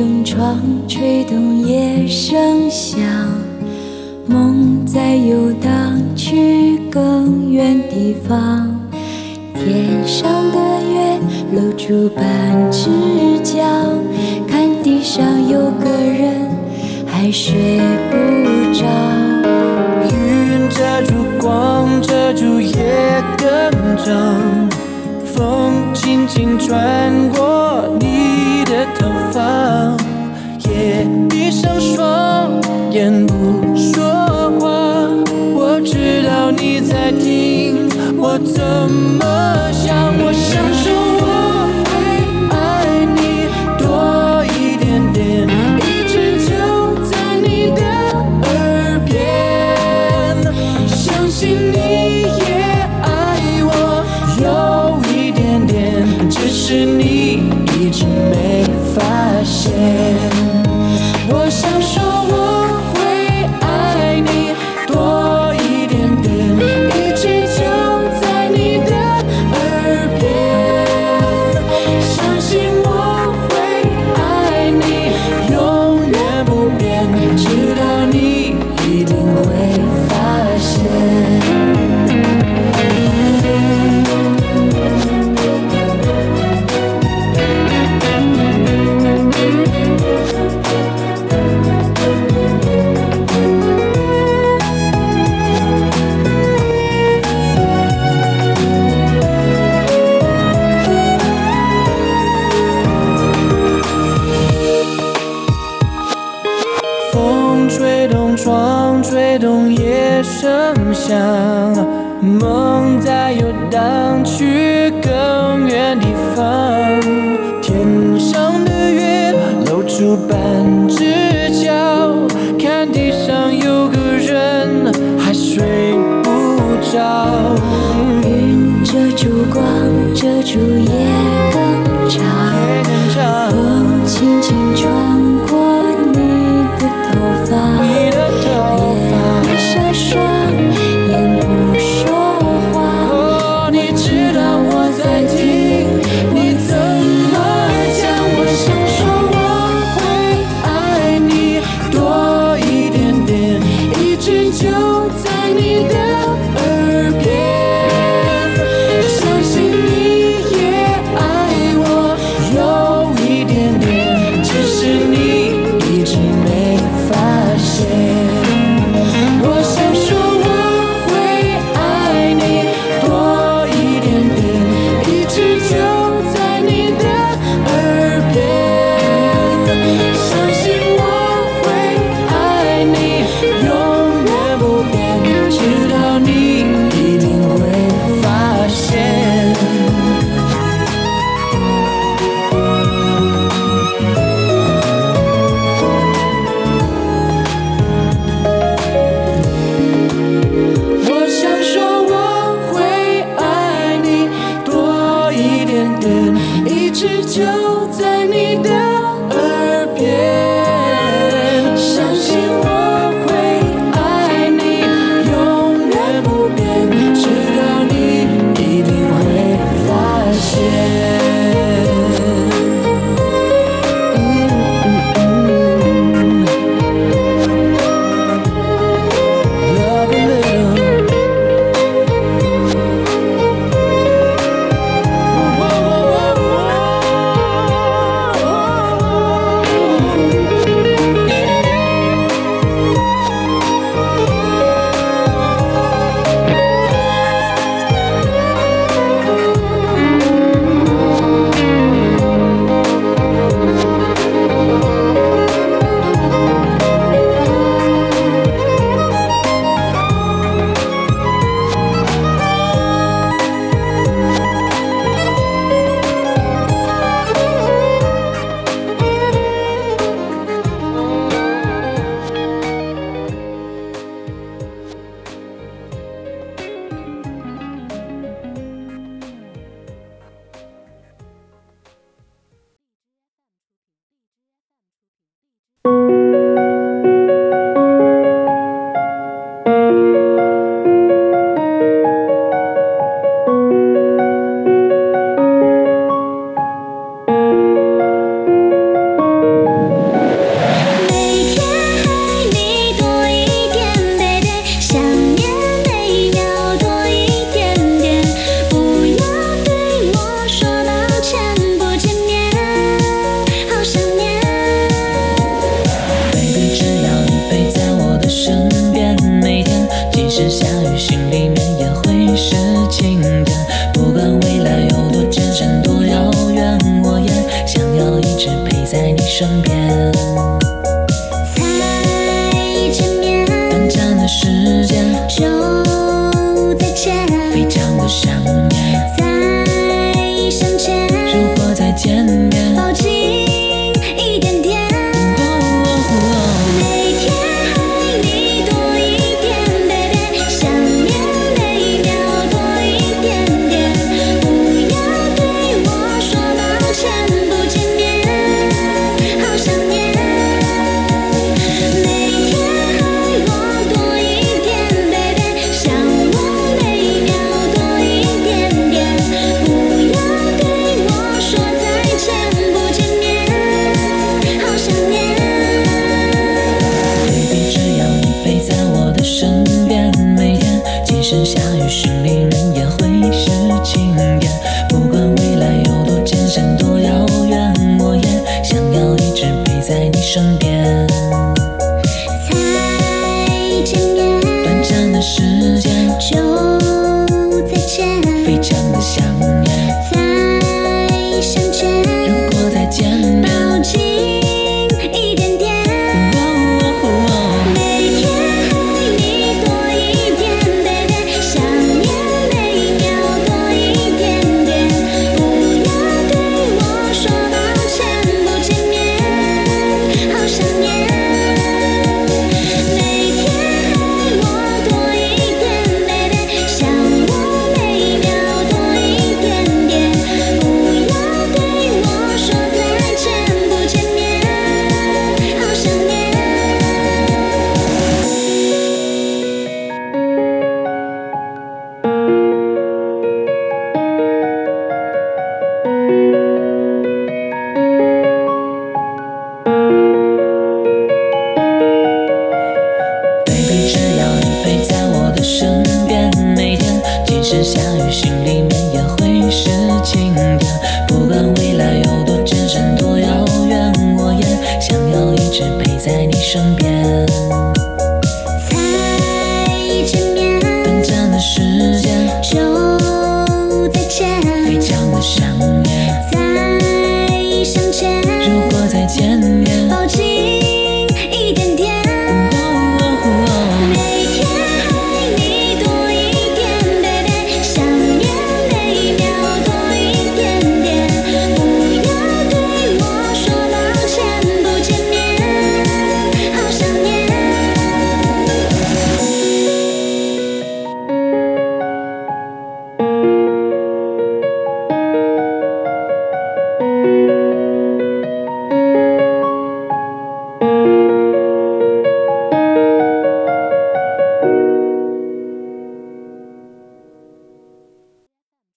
动窗，吹动夜声响，梦在游荡去更远地方。天上的月露出半只脚，看地上有个人还睡不着。云遮住光，遮住夜更长，风轻轻穿过你的头发，也闭上双眼不说话，我知道你在听我怎么想，我想窗，吹动夜声响，梦在游荡去更远地方。天上的月露出半只脚，看地上有个人还睡不着。云遮住光，遮住夜就在你留在你的耳边，相信我会爱你，永远不变，直到你一定会发现。是夏雨在你身边。下雨心里